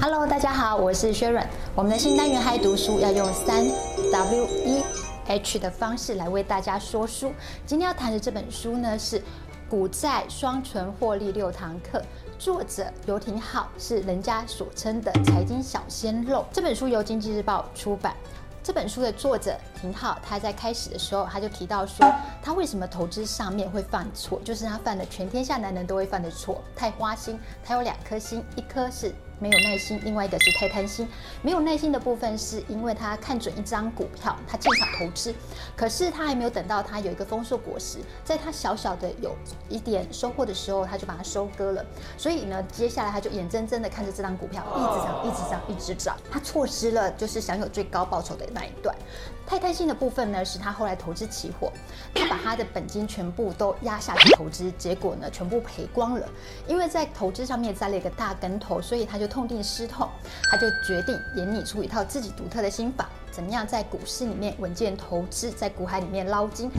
Hello，大家好，我是薛润。我们的新单元嗨读书要用三 W E H 的方式来为大家说书。今天要谈的这本书呢是《股债双存获利六堂课》，作者游廷皓是人家所称的财经小鲜肉。这本书由经济日报出版。这本书的作者廷皓，他在开始的时候他就提到说，他为什么投资上面会犯错，就是他犯了全天下男人都会犯的错，太花心。他有两颗心，一颗是。没有耐心，另外一个是太贪心。没有耐心的部分是因为他看准一张股票，他进场投资，可是他还没有等到他有一个丰硕果实，在他小小的有一点收获的时候，他就把它收割了。所以呢，接下来他就眼睁睁的看着这张股票一直涨，一直涨，一直涨，他错失了就是享有最高报酬的那一段。太贪心的部分呢，是他后来投资期货，他把他的本金全部都压下去投资，结果呢，全部赔光了。因为在投资上面栽了一个大跟头，所以他就。痛定思痛，他就决定研拟出一套自己独特的心法，怎么样在股市里面稳健投资，在股海里面捞金。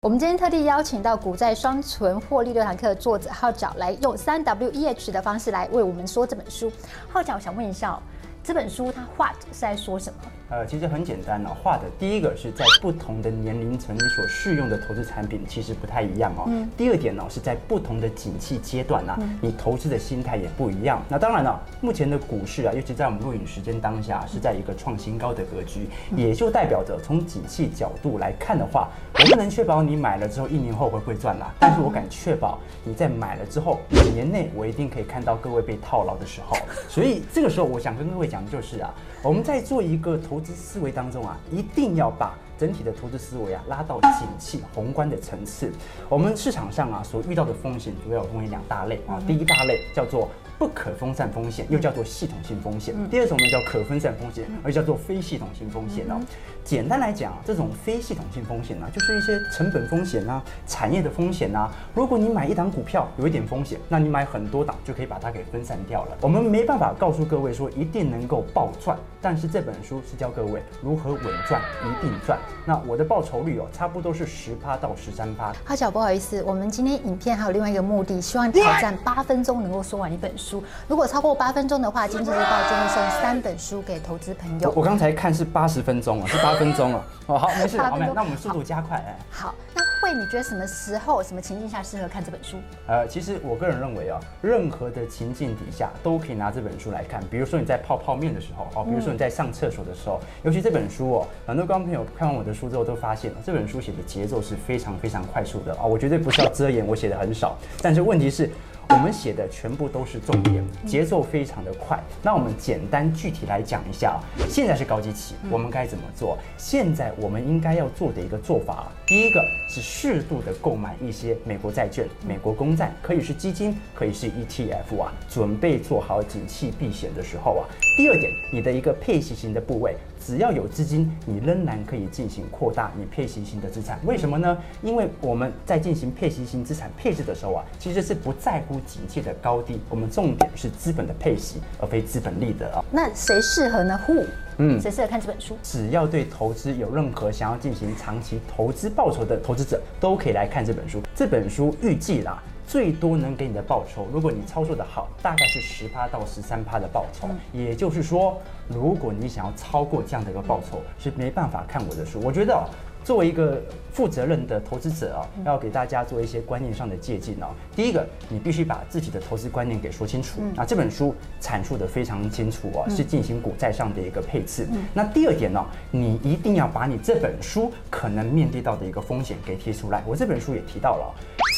我们今天特地邀请到《股债双存获利六堂课》的作者号角来用三 W E H 的方式来为我们说这本书。号角，我想问一下，这本书它画是在说什么？呃，其实很简单哦，画的第一个是在不同的年龄层，你所适用的投资产品其实不太一样哦。嗯。第二点呢，是在不同的景气阶段呢，你投资的心态也不一样。那当然了，目前的股市啊，尤其在我们录影时间当下，是在一个创新高的格局，也就代表着从景气角度来看的话，我不能确保你买了之后一年后会不会赚啦，但是我敢确保你在买了之后五年内，我一定可以看到各位被套牢的时候。所以这个时候，我想跟各位讲的就是啊，我们在做一个投。思维当中啊，一定要把整体的投资思维啊拉到景气宏观的层次。我们市场上啊所遇到的风险主要有分为两大类啊，第一大类叫做。不可分散风险又叫做系统性风险，第二种呢叫可分散风险，而叫做非系统性风险哦。简单来讲，这种非系统性风险呢，就是一些成本风险啊、产业的风险啊。如果你买一档股票有一点风险，那你买很多档就可以把它给分散掉了。我们没办法告诉各位说一定能够暴赚，但是这本书是教各位如何稳赚，一定赚。那我的报酬率哦，差不多是十趴到十三趴。阿小，不好意思，我们今天影片还有另外一个目的，希望挑战八分钟能够说完一本书。如果超过八分钟的话，今日日报就会送三本书给投资朋友。我刚才看是八十分钟啊，是八分钟啊。哦，好，没事，好，那我们速度加快。哎，好，那慧，你觉得什么时候、什么情境下适合看这本书？呃，其实我个人认为啊，任何的情境底下都可以拿这本书来看。比如说你在泡泡面的时候，哦，比如说你在上厕所的时候，尤其这本书哦，很多观众朋友看完我的书之后都发现了，这本书写的节奏是非常非常快速的啊。我绝对不是要遮掩我写的很少，但是问题是。我们写的全部都是重点，节奏非常的快。那我们简单具体来讲一下，现在是高级期，我们该怎么做？现在我们应该要做的一个做法，第一个是适度的购买一些美国债券、美国公债，可以是基金，可以是 ETF 啊，准备做好景气避险的时候啊。第二点，你的一个配息型的部位。只要有资金，你仍然可以进行扩大你配息型的资产。为什么呢？因为我们在进行配息型资产配置的时候啊，其实是不在乎景气的高低，我们重点是资本的配息，而非资本利得啊。那谁适合呢？Who？嗯，谁适合看这本书？只要对投资有任何想要进行长期投资报酬的投资者，都可以来看这本书。这本书预计啦。最多能给你的报酬，如果你操作的好，大概是十趴到十三趴的报酬。也就是说，如果你想要超过这样的一个报酬，是没办法看我的书。我觉得。作为一个负责任的投资者啊，要给大家做一些观念上的借鉴哦。第一个，你必须把自己的投资观念给说清楚。啊这本书阐述的非常清楚啊，是进行股债上的一个配置。那第二点呢，你一定要把你这本书可能面对到的一个风险给提出来。我这本书也提到了，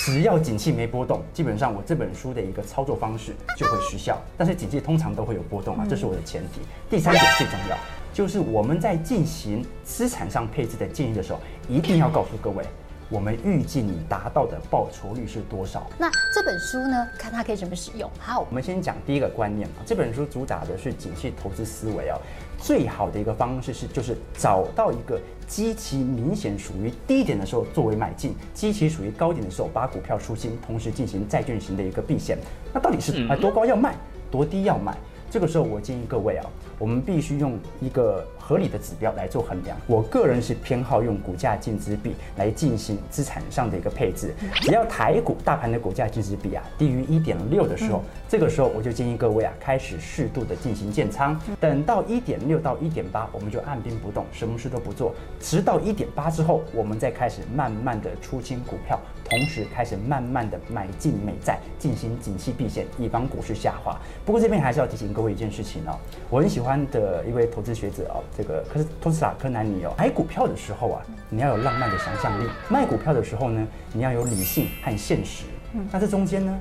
只要景气没波动，基本上我这本书的一个操作方式就会失效。但是景气通常都会有波动啊，这是我的前提。第三点最重要。就是我们在进行资产上配置的建议的时候，一定要告诉各位，我们预计你达到的报酬率是多少。那这本书呢，看它可以怎么使用？好，我们先讲第一个观念啊，这本书主打的是景气投资思维啊。最好的一个方式是，就是找到一个基期明显属于低点的时候作为买进，基期属于高点的时候把股票出清，同时进行债券型的一个避险。那到底是啊多高要卖，多低要买？这个时候，我建议各位啊，我们必须用一个合理的指标来做衡量。我个人是偏好用股价净值比来进行资产上的一个配置。只要台股大盘的股价净值比啊低于一点六的时候，这个时候我就建议各位啊开始适度的进行建仓。等到一点六到一点八，我们就按兵不动，什么事都不做，直到一点八之后，我们再开始慢慢的出清股票，同时开始慢慢的买进美债，进行景气避险，以防股市下滑。不过这边还是要提醒各位一件事情哦，我很喜欢的一位投资学者哦，这个可是托斯塔科南尼哦，买股票的时候啊，你要有浪漫的想象力；卖股票的时候呢，你要有理性和现实。那这中间呢，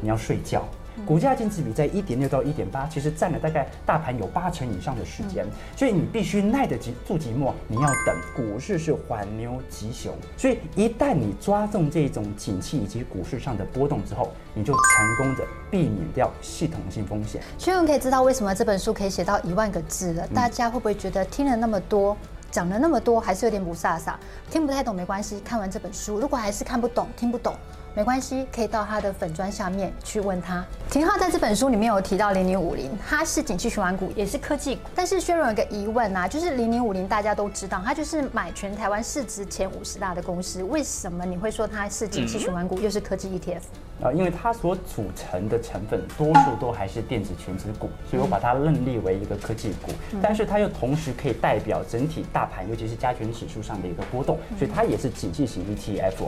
你要睡觉。股价净值比在一点六到一点八，其实占了大概大盘有八成以上的时间，所以你必须耐得住寂寞，你要等股市是缓牛急熊。所以一旦你抓中这种景气以及股市上的波动之后，你就成功的避免掉系统性风险。学员可以知道为什么这本书可以写到一万个字了？大家会不会觉得听了那么多，讲了那么多，还是有点不飒飒？听不太懂没关系，看完这本书，如果还是看不懂、听不懂。没关系，可以到他的粉砖下面去问他。廷浩在这本书里面有提到零零五零，它是景气循环股，也是科技股。但是薛荣有个疑问啊，就是零零五零大家都知道，它就是买全台湾市值前五十大的公司，为什么你会说它是景气循环股，又是科技 ETF？啊，因为它所组成的成分多数都还是电子全值股，所以我把它认列为一个科技股。但是它又同时可以代表整体大盘，尤其是加权指数上的一个波动，所以它也是景气型 ETF。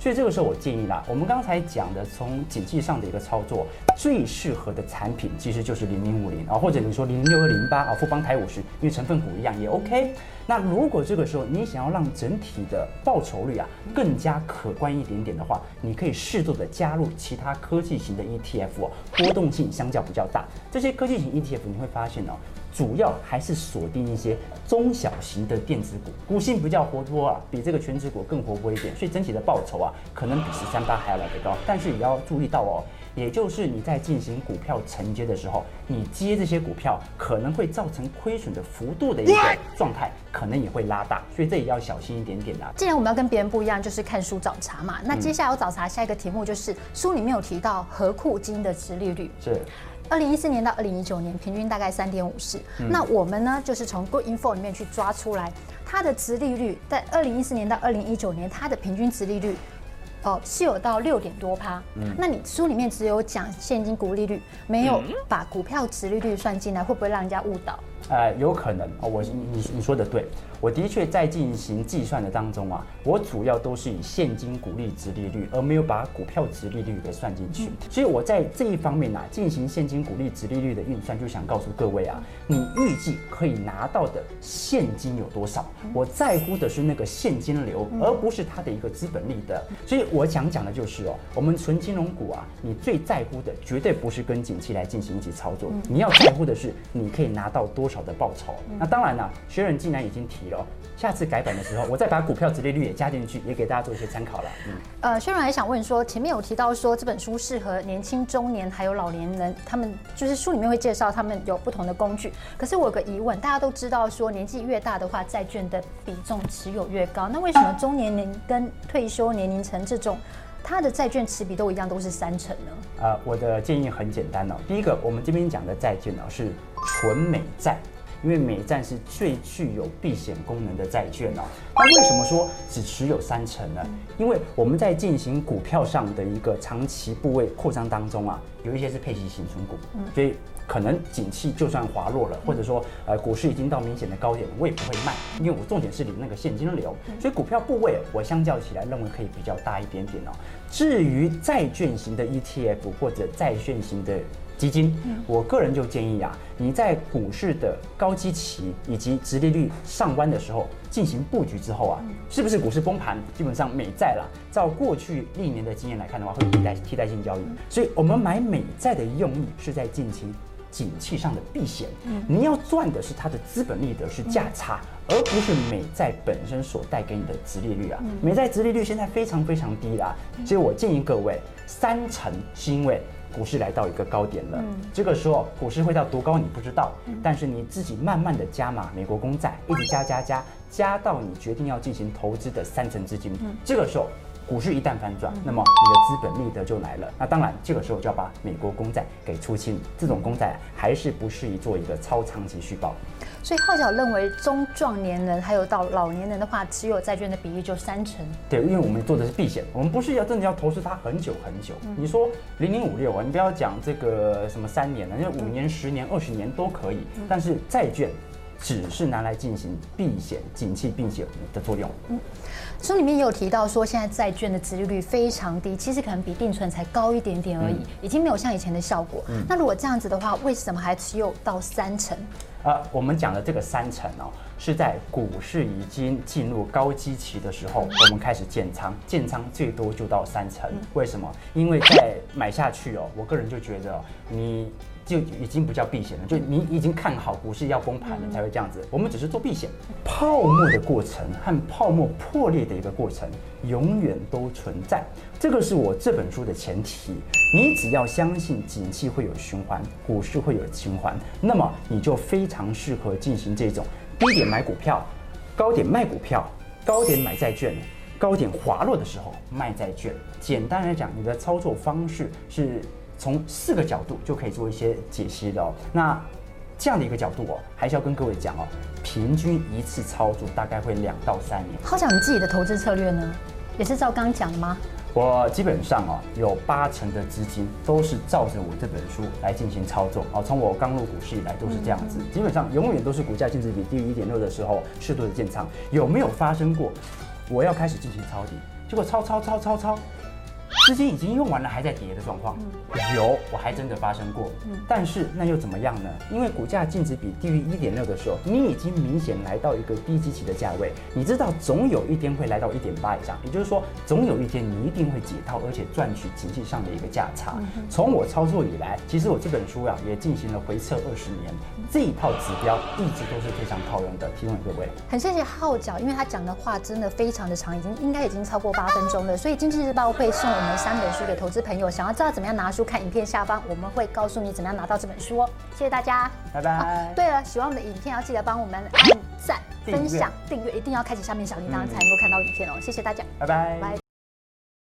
所以这个时候我建议啦，我们刚才讲的从景气上的一个操作，最适合的产品其实就是零零五零啊，或者你说零零六二零八啊，富邦台五十，因为成分股一样也 OK。那如果这个时候你想要让整体的报酬率啊更加可观一点点的话，你可以适度的加入其他科技型的 ETF，波动性相较比较大。这些科技型 ETF 你会发现哦，主要还是锁定一些中小型的电子股，股性比较活泼啊，比这个全职股更活泼一点，所以整体的报酬啊可能比十三八还要来得高。但是也要注意到哦。也就是你在进行股票承接的时候，你接这些股票可能会造成亏损的幅度的一个状态，可能也会拉大，所以这也要小心一点点啊。既然我们要跟别人不一样，就是看书找茬嘛。那接下来我找茬下一个题目就是书里面有提到合库金的殖利率是，二零一四年到二零一九年平均大概三点五四。那我们呢，就是从 Good Info 里面去抓出来它的值利率，在二零一四年到二零一九年它的平均值利率。哦，是有到六点多趴。嗯，那你书里面只有讲现金股利率，没有把股票值利率算进来，会不会让人家误导？呃，有可能哦，我你你说的对。我的确在进行计算的当中啊，我主要都是以现金股利值利率，而没有把股票值利率给算进去。所以我在这一方面啊，进行现金股利值利率的运算，就想告诉各位啊，你预计可以拿到的现金有多少？我在乎的是那个现金流，而不是它的一个资本利得。所以我想讲的就是哦，我们纯金融股啊，你最在乎的绝对不是跟景气来进行一起操作，你要在乎的是你可以拿到多少的报酬。那当然了，学人既然已经提。下次改版的时候，我再把股票折利率也加进去，也给大家做一些参考了。嗯，呃，薛润还想问说，前面有提到说这本书适合年轻、中年还有老年人，他们就是书里面会介绍他们有不同的工具。可是我有个疑问，大家都知道说年纪越大的话，债券的比重持有越高，那为什么中年龄跟退休年龄层这种，他的债券持比都一样，都是三成呢？呃，我的建议很简单哦，第一个，我们这边讲的债券呢是纯美债。因为美债是最具有避险功能的债券哦，那为什么说只持有三成呢？因为我们在进行股票上的一个长期部位扩张当中啊，有一些是配息型存股，所以可能景气就算滑落了，或者说呃股市已经到明显的高点，我也不会卖，因为我重点是领那个现金流，所以股票部位我相较起来认为可以比较大一点点哦。至于债券型的 ETF 或者债券型的。基金，我个人就建议啊，你在股市的高基期以及殖利率上弯的时候进行布局之后啊，是不是股市崩盘，基本上美债啦，照过去历年的经验来看的话，会替代替代性交易。所以，我们买美债的用意是在进行景气上的避险。你要赚的是它的资本利得，是价差，而不是美债本身所带给你的殖利率啊。美债殖利率现在非常非常低啦，所以我建议各位三成是因为。股市来到一个高点了，嗯、这个时候股市会到多高你不知道，嗯、但是你自己慢慢的加码美国公债，一直加加加加到你决定要进行投资的三成资金，嗯、这个时候股市一旦反转，那么你的资本利得就来了。那当然，这个时候就要把美国公债给出清，这种公债还是不适宜做一个超长期续报。所以浩角认为，中壮年人还有到老年人的话，持有债券的比例就三成。对，因为我们做的是避险，我们不是要真的要投资它很久很久。嗯、你说零零五六啊，你不要讲这个什么三年了，因为五年、十年、二十年都可以。嗯、但是债券只是拿来进行避险、景气避险的作用。嗯，书里面也有提到说，现在债券的殖利率非常低，其实可能比定存才高一点点而已，嗯、已经没有像以前的效果。嗯、那如果这样子的话，为什么还持有到三成？啊，我们讲的这个三成哦，是在股市已经进入高基期的时候，我们开始建仓，建仓最多就到三成。为什么？因为在买下去哦，我个人就觉得你。就已经不叫避险了，就你已经看好股市要崩盘了才会这样子。我们只是做避险，泡沫的过程和泡沫破裂的一个过程永远都存在，这个是我这本书的前提。你只要相信景气会有循环，股市会有循环，那么你就非常适合进行这种低点买股票，高点卖股票，高点买债券，高点滑落的时候卖债券。简单来讲，你的操作方式是。从四个角度就可以做一些解析的哦。那这样的一个角度哦，还是要跟各位讲哦，平均一次操作大概会两到三年。好讲你自己的投资策略呢，也是照刚刚讲的吗？我基本上哦，有八成的资金都是照着我这本书来进行操作哦。从我刚入股市以来都是这样子，基本上永远都是股价净值比低于一点六的时候适度的建仓。有没有发生过我要开始进行抄底，结果抄抄抄抄抄？资金已经用完了，还在跌的状况，有，我还真的发生过。但是那又怎么样呢？因为股价净值比低于一点六的时候，你已经明显来到一个低基期的价位。你知道总有一天会来到一点八以上，也就是说，总有一天你一定会解套，而且赚取经济上的一个价差。从我操作以来，其实我这本书啊也进行了回测二十年，这一套指标一直都是非常套用的，提供给各位。很谢谢号角，因为他讲的话真的非常的长，已经应该已经超过八分钟了，所以经济日报会送。我们三本书给投资朋友，想要知道怎么样拿书，看影片下方我们会告诉你怎么样拿到这本书哦。谢谢大家，拜拜。啊，对了，喜欢我们的影片要记得帮我们按赞、分享、订阅，一定要开启下面小铃铛才能够看到影片哦。谢谢大家，拜拜。拜。